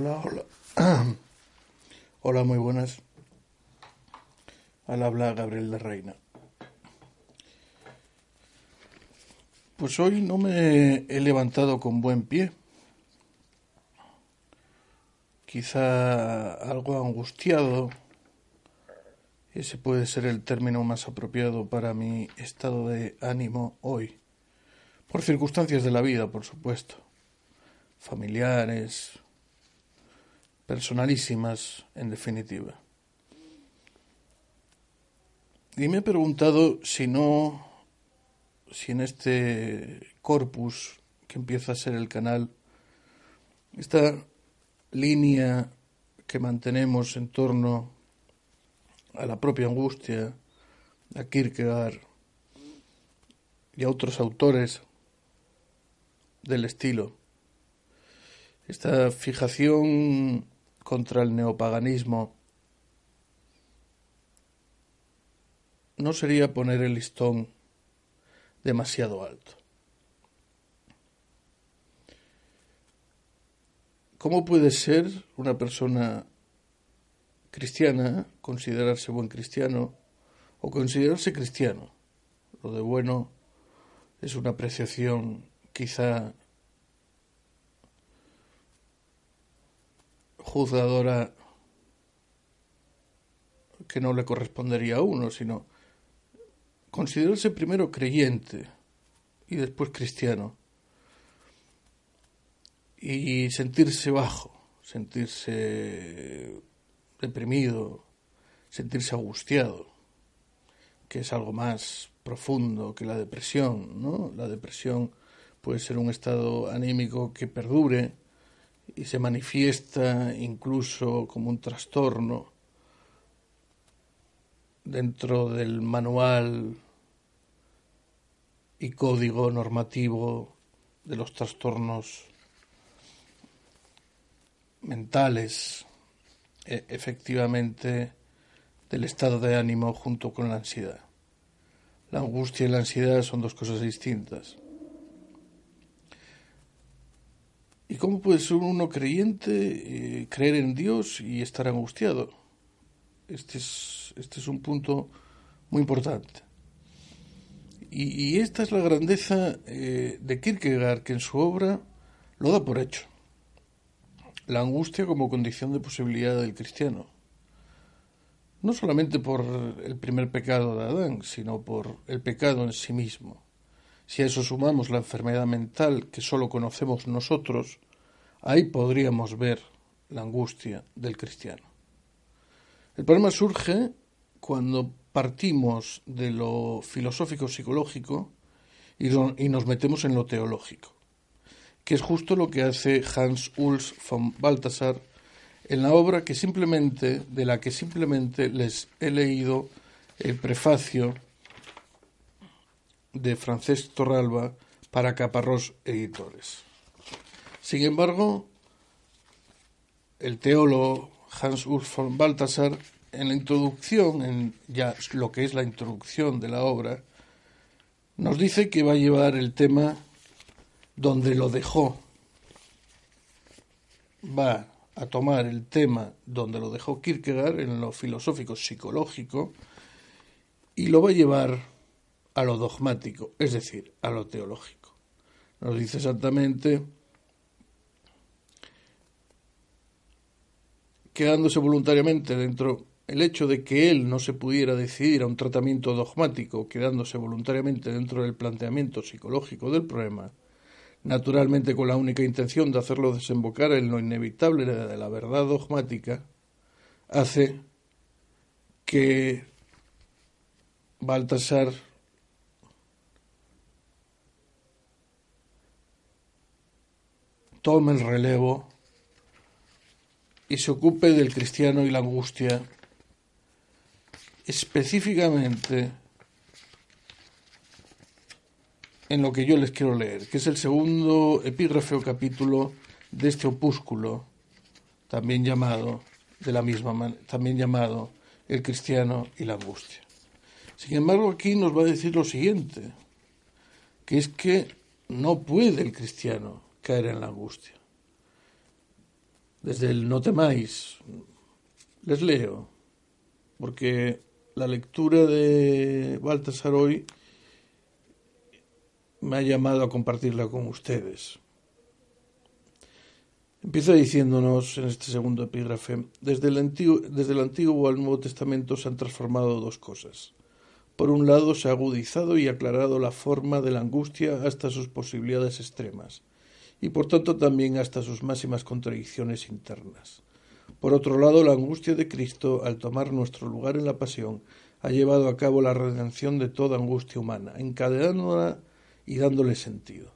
Hola, hola. Hola, muy buenas. Al habla Gabriel de Reina. Pues hoy no me he levantado con buen pie. Quizá algo angustiado. Ese puede ser el término más apropiado para mi estado de ánimo hoy. Por circunstancias de la vida, por supuesto. Familiares, personalísimas, en definitiva. Y me he preguntado si no, si en este corpus que empieza a ser el canal, esta línea que mantenemos en torno a la propia angustia, a Kierkegaard y a otros autores del estilo, esta fijación contra el neopaganismo no sería poner el listón demasiado alto. ¿cómo puede ser una persona cristiana considerarse buen cristiano o considerarse cristiano? Lo de bueno es una apreciación quizá juzgadora que no le correspondería a uno, sino considerarse primero creyente y después cristiano y sentirse bajo, sentirse deprimido, sentirse angustiado, que es algo más profundo que la depresión, ¿no? La depresión puede ser un estado anímico que perdure y se manifiesta incluso como un trastorno dentro del manual y código normativo de los trastornos mentales, e, efectivamente, del estado de ánimo junto con la ansiedad. La angustia y la ansiedad son dos cosas distintas. ¿Y cómo puede ser uno creyente, eh, creer en Dios y estar angustiado? Este es, este es un punto muy importante. Y, esta es la grandeza eh, de Kierkegaard, que en su obra lo da por hecho. La angustia como condición de posibilidad del cristiano. No solamente por el primer pecado de Adán, sino por el pecado en sí mismo. Si a eso sumamos la enfermedad mental que solo conocemos nosotros, ahí podríamos ver la angustia del cristiano. El problema surge cuando partimos de lo filosófico psicológico y, nos metemos en lo teológico, que es justo lo que hace Hans Urs von Balthasar en la obra que simplemente de la que simplemente les he leído el prefacio de Francesc Torralba para Caparrós Editores. Sin embargo, el teólogo Hans Urs von Balthasar en la introducción, en ya lo que es la introducción de la obra, nos dice que va a llevar el tema donde lo dejó. Va a tomar el tema donde lo dejó Kierkegaard en lo filosófico psicológico y lo va a llevar a lo dogmático, es decir, a lo teológico. Nos dice exactamente quedándose voluntariamente dentro el hecho de que él no se pudiera decidir a un tratamiento dogmático quedándose voluntariamente dentro del planteamiento psicológico del problema, naturalmente con la única intención de hacerlo desembocar en lo inevitable de la verdad dogmática, hace que Baltasar tome el relevo y se ocupe del cristiano y la angustia específicamente en lo que yo les quiero leer, que es el segundo epígrafe o capítulo de este opúsculo, también llamado de la misma también llamado El cristiano y la angustia. Sin embargo, aquí nos va a decir lo siguiente, que es que no puede el cristiano caer en la angustia. Desde el no temáis, les leo, porque la lectura de Baltasar hoy me ha llamado a compartirla con ustedes. Empieza diciéndonos en este segundo epígrafe, desde el, antiguo, desde el Antiguo al Nuevo Testamento se han transformado dos cosas. Por un lado, se ha agudizado y aclarado la forma de la angustia hasta sus posibilidades extremas, y por tanto también hasta sus máximas contradicciones internas. Por otro lado, la angustia de Cristo, al tomar nuestro lugar en la pasión, ha llevado a cabo la redención de toda angustia humana, encadenándola y dándole sentido.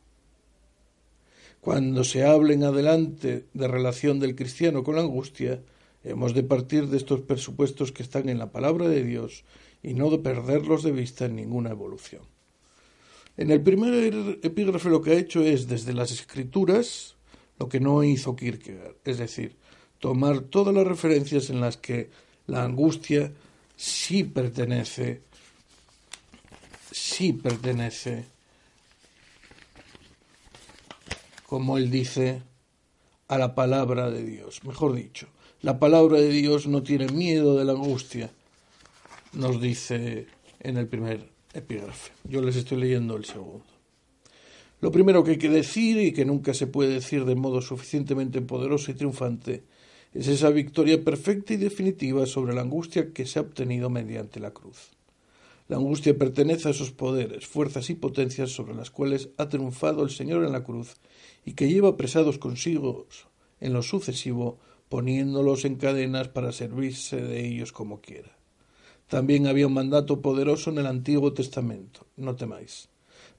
Cuando se hable en adelante de relación del cristiano con la angustia, hemos de partir de estos presupuestos que están en la palabra de Dios y no de perderlos de vista en ninguna evolución. En el primer epígrafe lo que ha hecho es, desde las escrituras, lo que no hizo Kierkegaard, es decir, tomar todas las referencias en las que la angustia sí pertenece, sí pertenece, como él dice, a la palabra de Dios. Mejor dicho, la palabra de Dios no tiene miedo de la angustia, nos dice en el primer epígrafe. Yo les estoy leyendo el segundo. Lo primero que hay que decir y que nunca se puede decir de modo suficientemente poderoso y triunfante es esa victoria perfecta y definitiva sobre la angustia que se ha obtenido mediante la cruz. La angustia pertenece a esos poderes, fuerzas y potencias sobre las cuales ha triunfado el Señor en la cruz y que lleva apresados consigo en lo sucesivo, poniéndolos en cadenas para servirse de ellos como quiera. También había un mandato poderoso en el Antiguo Testamento, no temáis.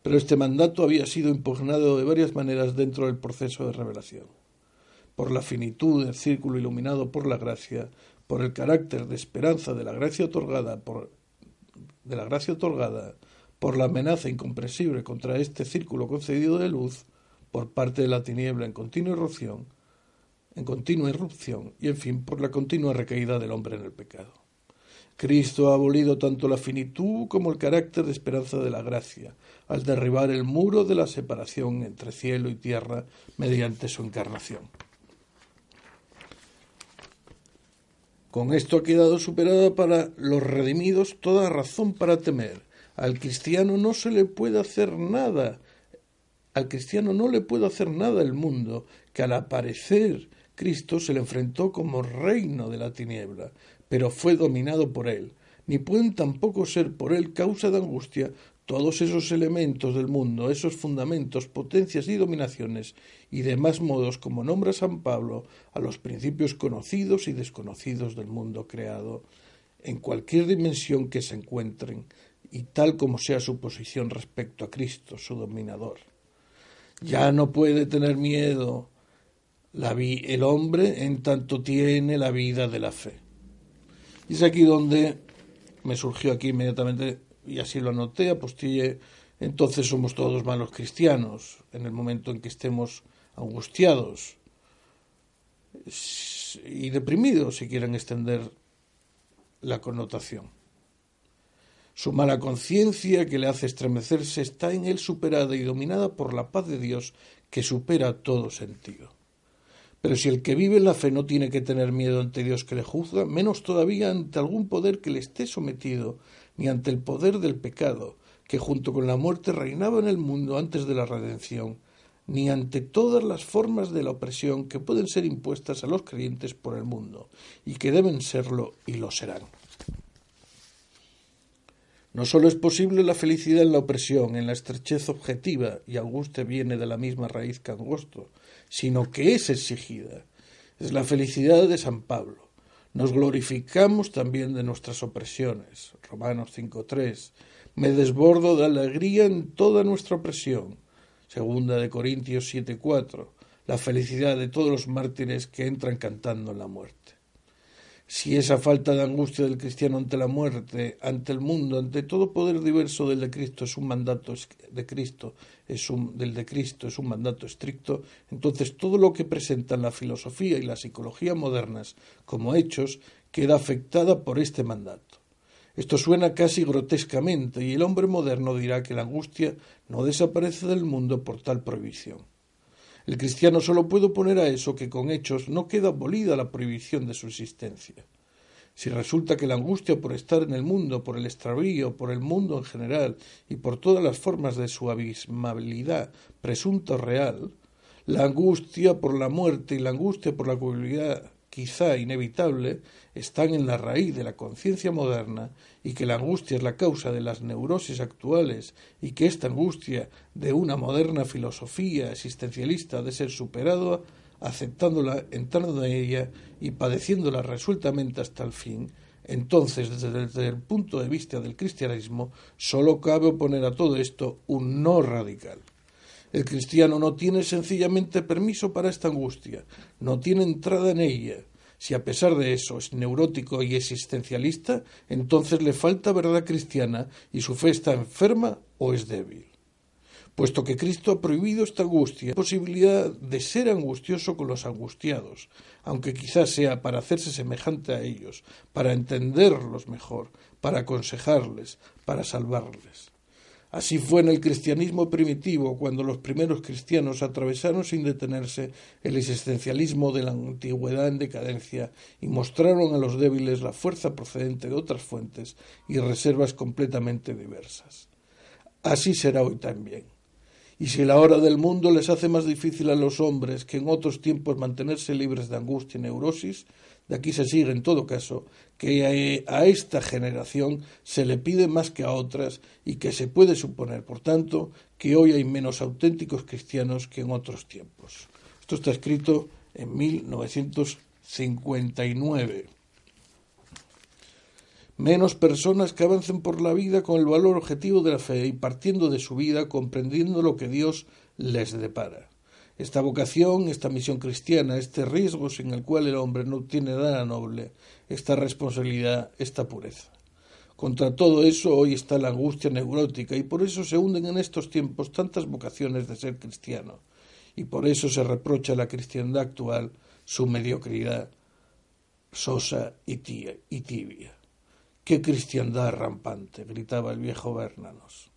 Pero este mandato había sido impugnado de varias maneras dentro del proceso de revelación. Por la finitud del círculo iluminado por la gracia, por el carácter de esperanza de la gracia otorgada, por, de la gracia otorgada, por la amenaza incomprensible contra este círculo concedido de luz, por parte de la tiniebla en continua erupción, en continua irrupción, y en fin, por la continua recaída del hombre en el pecado. Cristo ha abolido tanto la finitud como el carácter de esperanza de la gracia, al derribar el muro de la separación entre cielo y tierra mediante su encarnación. Con esto ha quedado superada para los redimidos toda razón para temer. Al cristiano no se le puede hacer nada al cristiano no le puede hacer nada el mundo, que al aparecer Cristo se le enfrentó como reino de la tiniebla, pero fue dominado por él. Ni pueden tampoco ser por él causa de angustia todos esos elementos del mundo, esos fundamentos, potencias y dominaciones, y demás modos como nombra San Pablo a los principios conocidos y desconocidos del mundo creado, en cualquier dimensión que se encuentren, y tal como sea su posición respecto a Cristo, su dominador. Ya no puede tener miedo la el hombre en tanto tiene la vida de la fe. Y es aquí donde me surgió aquí inmediatamente, y así lo anoté, apostille, entonces somos todos malos cristianos, en el momento en que estemos angustiados y deprimidos, si quieren extender la connotación. Su mala conciencia que le hace estremecerse está en él superada y dominada por la paz de Dios que supera todo sentido. Pero si el que vive en la fe no tiene que tener miedo ante Dios que le juzga, menos todavía ante algún poder que le esté sometido, ni ante el poder del pecado, que junto con la muerte reinaba en el mundo antes de la redención, ni ante todas las formas de la opresión que pueden ser impuestas a los creyentes por el mundo, y que deben serlo y lo serán. No sólo es posible la felicidad en la opresión, en la estrechez objetiva, y angustia viene de la misma raíz que angosto, sino que es exigida. Es la felicidad de San Pablo. Nos glorificamos también de nuestras opresiones. Romanos 5.3. Me desbordo de alegría en toda nuestra opresión. Segunda de Corintios 7.4. La felicidad de todos los mártires que entran cantando en la muerte si esa falta de angustia del cristiano ante la muerte, ante el mundo, ante todo poder diverso del de Cristo es un mandato de Cristo, es un, del de Cristo es un mandato estricto, entonces todo lo que presentan la filosofía y la psicología modernas como hechos queda afectada por este mandato. Esto suena casi grotescamente y el hombre moderno dirá que la angustia no desaparece del mundo por tal prohibición. El cristiano solo puede oponer a eso que con hechos no queda abolida la prohibición de su existencia. Si resulta que la angustia por estar en el mundo, por el extravío, por el mundo en general y por todas las formas de su abismabilidad presunta real, la angustia por la muerte y la angustia por la culpabilidad quizá inevitable, están en la raíz de la conciencia moderna y que la angustia es la causa de las neurosis actuales y que esta angustia de una moderna filosofía existencialista ha de ser superada aceptándola, entrando en ella y padeciéndola resueltamente hasta el fin, entonces desde, desde el punto de vista del cristianismo sólo cabe oponer a todo esto un no radical. El cristiano no tiene sencillamente permiso para esta angustia, no tiene entrada en ella. Si a pesar de eso es neurótico y existencialista, entonces le falta verdad cristiana y su fe está enferma o es débil. Puesto que Cristo ha prohibido esta angustia, posibilidad de ser angustioso con los angustiados, aunque quizás sea para hacerse semejante a ellos, para entenderlos mejor, para aconsejarles, para salvarles. Así fue en el cristianismo primitivo, cuando los primeros cristianos atravesaron sin detenerse el existencialismo de la antigüedad en decadencia y mostraron a los débiles la fuerza procedente de otras fuentes y reservas completamente diversas. Así será hoy también. Y si la hora del mundo les hace más difícil a los hombres que en otros tiempos mantenerse libres de angustia y neurosis, de aquí se sigue, en todo caso, que a esta generación se le pide más que a otras y que se puede suponer, por tanto, que hoy hay menos auténticos cristianos que en otros tiempos. Esto está escrito en 1959. Menos personas que avancen por la vida con el valor objetivo de la fe y partiendo de su vida comprendiendo lo que Dios les depara. Esta vocación, esta misión cristiana, este riesgo sin el cual el hombre no tiene nada noble, esta responsabilidad, esta pureza. Contra todo eso hoy está la angustia neurótica y por eso se hunden en estos tiempos tantas vocaciones de ser cristiano y por eso se reprocha a la cristiandad actual su mediocridad sosa y, y tibia. ¡Qué cristiandad rampante! gritaba el viejo Bernanos.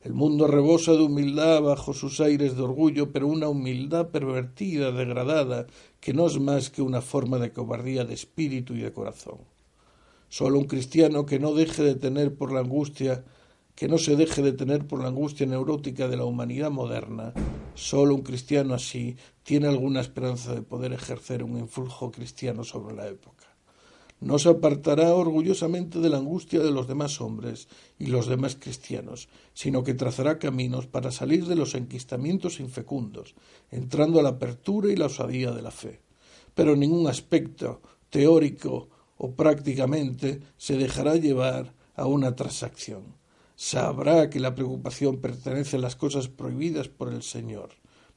El mundo rebosa de humildad bajo sus aires de orgullo, pero una humildad pervertida, degradada, que no es más que una forma de cobardía de espíritu y de corazón. Solo un cristiano que no deje de tener por la angustia, que no se deje de tener por la angustia neurótica de la humanidad moderna, solo un cristiano así tiene alguna esperanza de poder ejercer un influjo cristiano sobre la época no se apartará orgullosamente de la angustia de los demás hombres y los demás cristianos, sino que trazará caminos para salir de los enquistamientos infecundos, entrando a la apertura y la osadía de la fe. Pero ningún aspecto teórico o prácticamente se dejará llevar a una transacción. Sabrá que la preocupación pertenece a las cosas prohibidas por el Señor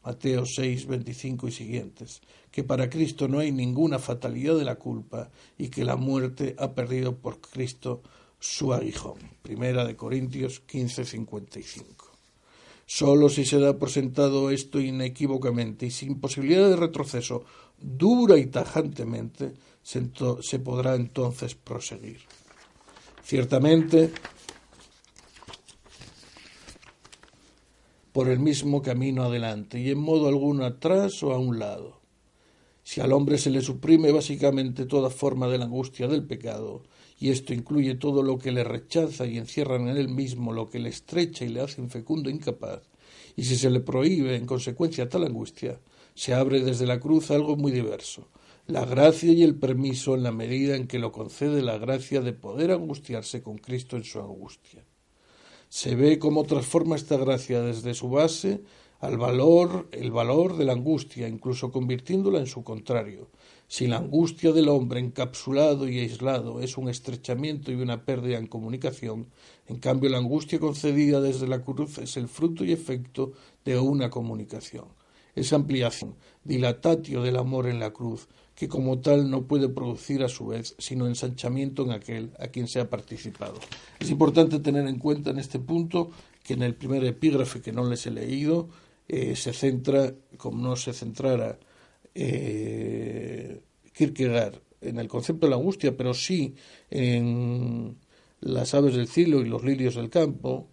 Mateo 6, 25 y siguientes, que para Cristo no hay ninguna fatalidad de la culpa y que la muerte ha perdido por Cristo su aguijón. Primera de Corintios 15, 55. Solo si se da por sentado esto inequívocamente y sin posibilidad de retroceso, dura y tajantemente, se, se podrá entonces proseguir. Ciertamente, por el mismo camino adelante y en modo alguno atrás o a un lado. Si al hombre se le suprime básicamente toda forma de la angustia del pecado, y esto incluye todo lo que le rechaza y encierra en él mismo lo que le estrecha y le hace infecundo incapaz, y si se le prohíbe en consecuencia tal angustia, se abre desde la cruz algo muy diverso, la gracia y el permiso en la medida en que lo concede la gracia de poder angustiarse con Cristo en su angustia. Se ve cómo transforma esta gracia desde su base al valor, el valor de la angustia, incluso convirtiéndola en su contrario. Si la angustia del hombre encapsulado y aislado es un estrechamiento y una pérdida en comunicación, en cambio la angustia concedida desde la cruz es el fruto y efecto de una comunicación. Es ampliación, dilatatio del amor en la cruz, que como tal no puede producir a su vez sino ensanchamiento en aquel a quien se ha participado. Es importante tener en cuenta en este punto que en el primer epígrafe que no les he leído eh, se centra, como no se centrara eh, Kierkegaard en el concepto de la angustia, pero sí en las aves del cielo y los lirios del campo,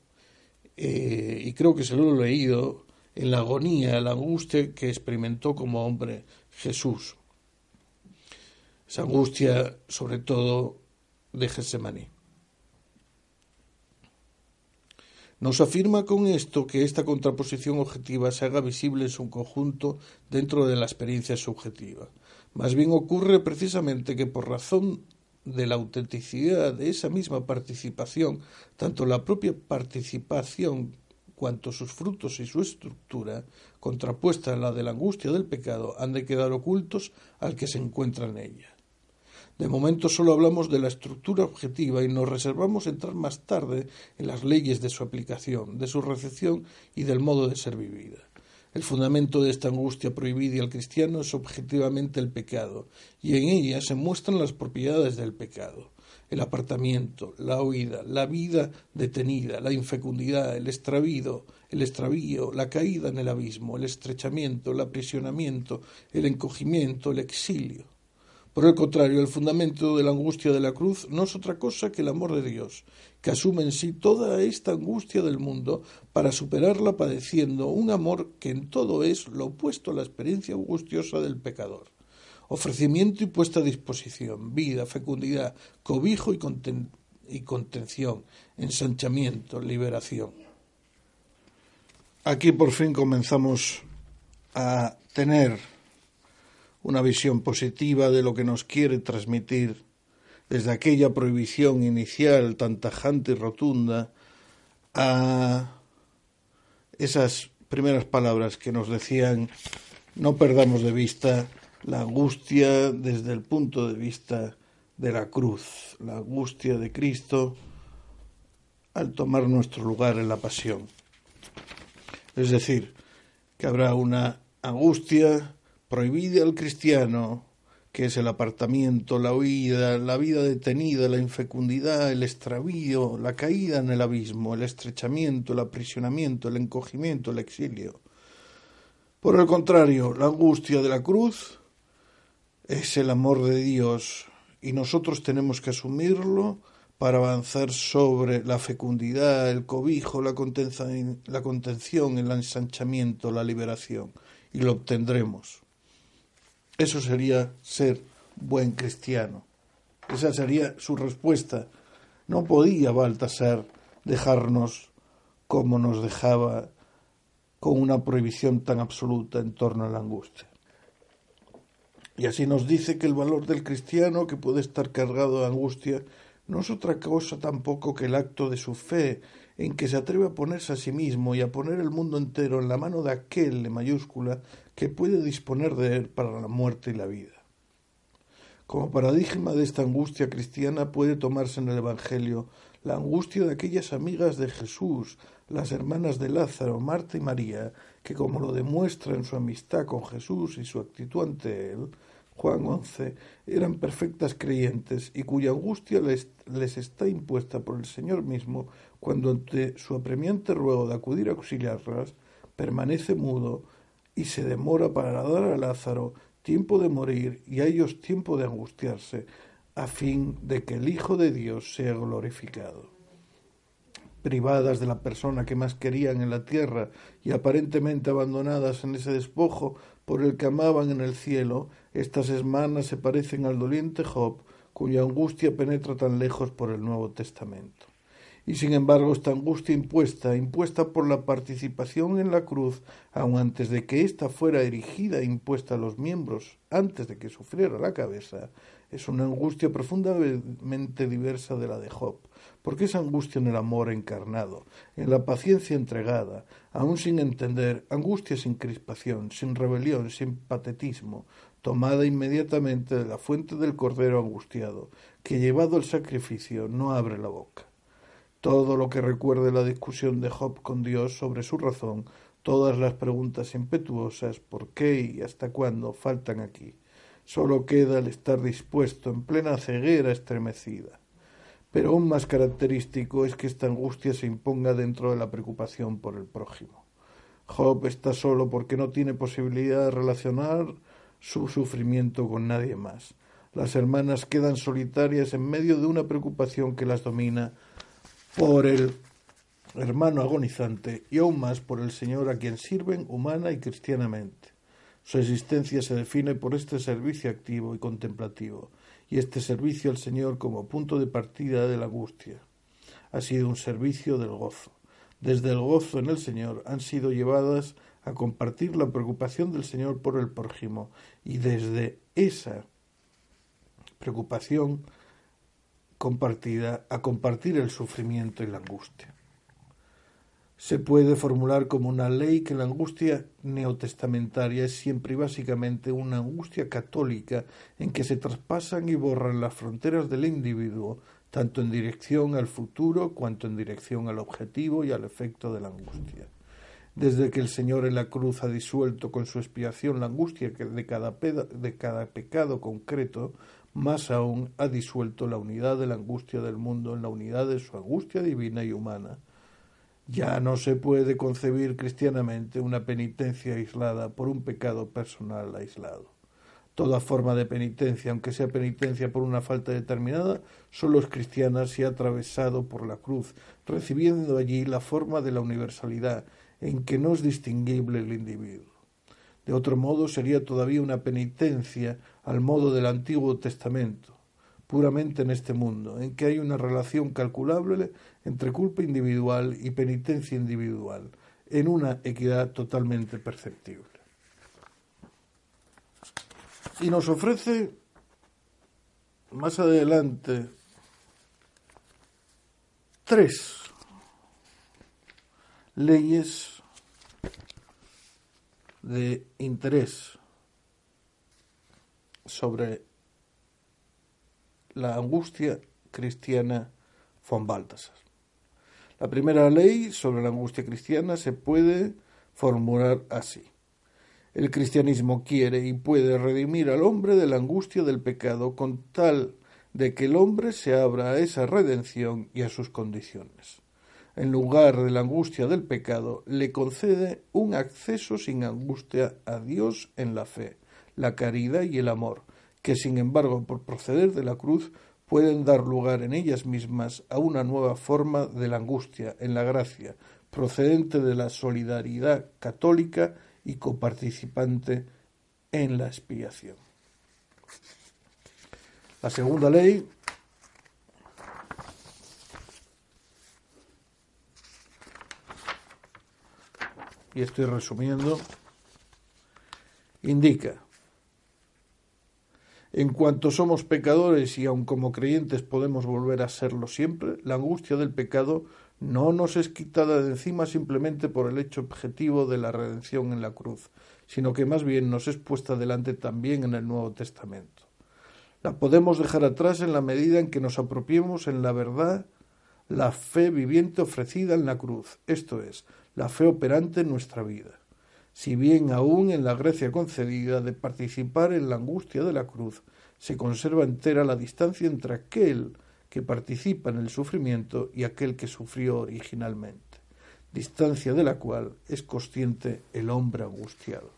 eh, y creo que se lo he leído en la agonía, la angustia que experimentó como hombre Jesús esa angustia, sobre todo, de Getsemaní. Nos afirma con esto que esta contraposición objetiva se haga visible en su conjunto dentro de la experiencia subjetiva. Más bien ocurre precisamente que por razón de la autenticidad de esa misma participación, tanto la propia participación cuanto sus frutos y su estructura, contrapuesta a la de la angustia del pecado, han de quedar ocultos al que se encuentra en ella. De momento solo hablamos de la estructura objetiva y nos reservamos entrar más tarde en las leyes de su aplicación, de su recepción y del modo de ser vivida. El fundamento de esta angustia prohibida al cristiano es objetivamente el pecado, y en ella se muestran las propiedades del pecado el apartamiento, la huida, la vida detenida, la infecundidad, el extravío, el extravío, la caída en el abismo, el estrechamiento, el aprisionamiento, el encogimiento, el exilio. Por el contrario, el fundamento de la angustia de la cruz no es otra cosa que el amor de Dios, que asume en sí toda esta angustia del mundo para superarla padeciendo un amor que en todo es lo opuesto a la experiencia angustiosa del pecador. Ofrecimiento y puesta a disposición, vida, fecundidad, cobijo y, y contención, ensanchamiento, liberación. Aquí por fin comenzamos a tener una visión positiva de lo que nos quiere transmitir desde aquella prohibición inicial tan tajante y rotunda a esas primeras palabras que nos decían no perdamos de vista la angustia desde el punto de vista de la cruz, la angustia de Cristo al tomar nuestro lugar en la pasión. Es decir, que habrá una angustia prohibida al cristiano, que es el apartamiento, la huida, la vida detenida, la infecundidad, el extravío, la caída en el abismo, el estrechamiento, el aprisionamiento, el encogimiento, el exilio. Por el contrario, la angustia de la cruz es el amor de Dios y nosotros tenemos que asumirlo para avanzar sobre la fecundidad, el cobijo, la contención, la contención, el ensanchamiento, la liberación, y lo obtendremos. Eso sería ser buen cristiano. Esa sería su respuesta. No podía Baltasar dejarnos como nos dejaba con una prohibición tan absoluta en torno a la angustia. Y así nos dice que el valor del cristiano, que puede estar cargado de angustia, no es otra cosa tampoco que el acto de su fe, en que se atreve a ponerse a sí mismo y a poner el mundo entero en la mano de aquel de mayúscula que puede disponer de él para la muerte y la vida. Como paradigma de esta angustia cristiana puede tomarse en el Evangelio la angustia de aquellas amigas de Jesús, las hermanas de Lázaro, Marta y María, que como lo demuestra en su amistad con Jesús y su actitud ante él, Juan 11, eran perfectas creyentes y cuya angustia les, les, está impuesta por el Señor mismo cuando ante su apremiante ruego de acudir a auxiliarlas, permanece mudo y se demora para dar a Lázaro tiempo de morir y a ellos tiempo de angustiarse, a fin de que el Hijo de Dios sea glorificado. Privadas de la persona que más querían en la tierra y aparentemente abandonadas en ese despojo por el que amaban en el cielo, estas hermanas se parecen al doliente Job, cuya angustia penetra tan lejos por el Nuevo Testamento. Y sin embargo, esta angustia impuesta, impuesta por la participación en la cruz, aun antes de que ésta fuera erigida e impuesta a los miembros, antes de que sufriera la cabeza, es una angustia profundamente diversa de la de Job, porque es angustia en el amor encarnado, en la paciencia entregada, aun sin entender, angustia sin crispación, sin rebelión, sin patetismo, tomada inmediatamente de la fuente del cordero angustiado, que llevado el sacrificio no abre la boca. Todo lo que recuerde la discusión de Job con Dios sobre su razón, todas las preguntas impetuosas, por qué y hasta cuándo, faltan aquí. Solo queda el estar dispuesto en plena ceguera estremecida. Pero aún más característico es que esta angustia se imponga dentro de la preocupación por el prójimo. Job está solo porque no tiene posibilidad de relacionar su sufrimiento con nadie más. Las hermanas quedan solitarias en medio de una preocupación que las domina por el hermano agonizante y aún más por el Señor a quien sirven humana y cristianamente. Su existencia se define por este servicio activo y contemplativo, y este servicio al Señor como punto de partida de la angustia. Ha sido un servicio del gozo. Desde el gozo en el Señor han sido llevadas a compartir la preocupación del Señor por el prójimo, y desde esa preocupación compartida a compartir el sufrimiento y la angustia. Se puede formular como una ley que la angustia neotestamentaria es siempre y básicamente una angustia católica en que se traspasan y borran las fronteras del individuo, tanto en dirección al futuro cuanto en dirección al objetivo y al efecto de la angustia. Desde que el Señor en la cruz ha disuelto con su expiación la angustia de cada, de cada pecado concreto, más aún ha disuelto la unidad de la angustia del mundo en la unidad de su angustia divina y humana. Ya no se puede concebir cristianamente una penitencia aislada por un pecado personal aislado. Toda forma de penitencia, aunque sea penitencia por una falta determinada, solo es cristiana si ha atravesado por la cruz, recibiendo allí la forma de la universalidad, en que no es distinguible el individuo. De otro modo sería todavía una penitencia al modo del Antiguo Testamento, puramente en este mundo, en que hay una relación calculable entre culpa individual y penitencia individual, en una equidad totalmente perceptible y nos ofrece más adelante tres leyes de interés sobre la angustia cristiana von Balthasar. La primera ley sobre la angustia cristiana se puede formular así. El cristianismo quiere y puede redimir al hombre de la angustia del pecado con tal de que el hombre se abra a esa redención y a sus condiciones. En lugar de la angustia del pecado, le concede un acceso sin angustia a Dios en la fe, la caridad y el amor, que sin embargo por proceder de la cruz pueden dar lugar en ellas mismas a una nueva forma de la angustia en la gracia, procedente de la solidaridad católica y coparticipante en la expiación. La segunda ley y estoy resumiendo, indica, en cuanto somos pecadores y aun como creyentes podemos volver a serlo siempre, la angustia del pecado no nos es quitada de encima simplemente por el hecho objetivo de la redención en la cruz, sino que más bien nos es puesta delante también en el Nuevo Testamento. La podemos dejar atrás en la medida en que nos apropiemos en la verdad la fe viviente ofrecida en la cruz, esto es, la fe operante en nuestra vida. Si bien aún en la gracia concedida de participar en la angustia de la cruz se conserva entera la distancia entre aquel que participa en el sufrimiento y aquel que sufrió originalmente, distancia de la cual es consciente el hombre angustiado.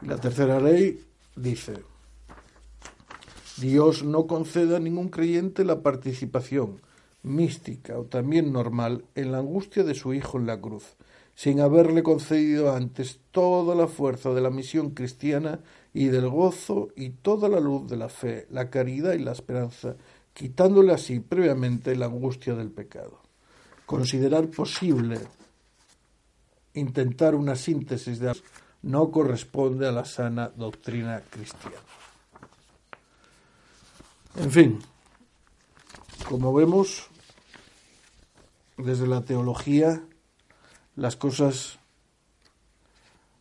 Y la tercera ley dice, Dios no conceda a ningún creyente la participación mística o también normal en la angustia de su Hijo en la cruz, sin haberle concedido antes toda la fuerza de la misión cristiana y del gozo y toda la luz de la fe, la caridad y la esperanza, quitándole así previamente la angustia del pecado. Considerar posible intentar una síntesis de no corresponde a la sana doctrina cristiana. En fin, como vemos, desde la teología las cosas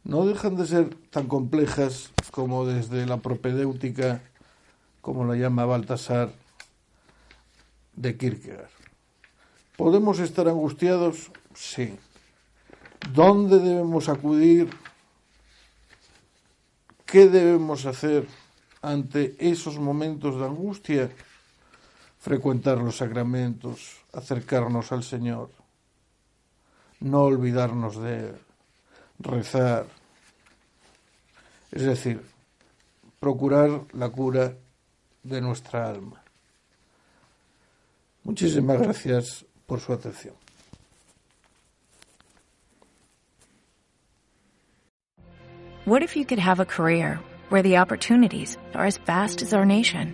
no dejan de ser tan complejas como desde la propedéutica, como la llama Baltasar, de Kierkegaard. ¿Podemos estar angustiados? Sí. ¿Dónde debemos acudir? ¿Qué debemos hacer ante esos momentos de angustia? Frecuentar los sacramentos, acercarnos al Señor, no olvidarnos de Él rezar, es decir, procurar la cura de nuestra alma. Muchísimas gracias por su atención. What if you could have a career where the opportunities are as vast as our nation,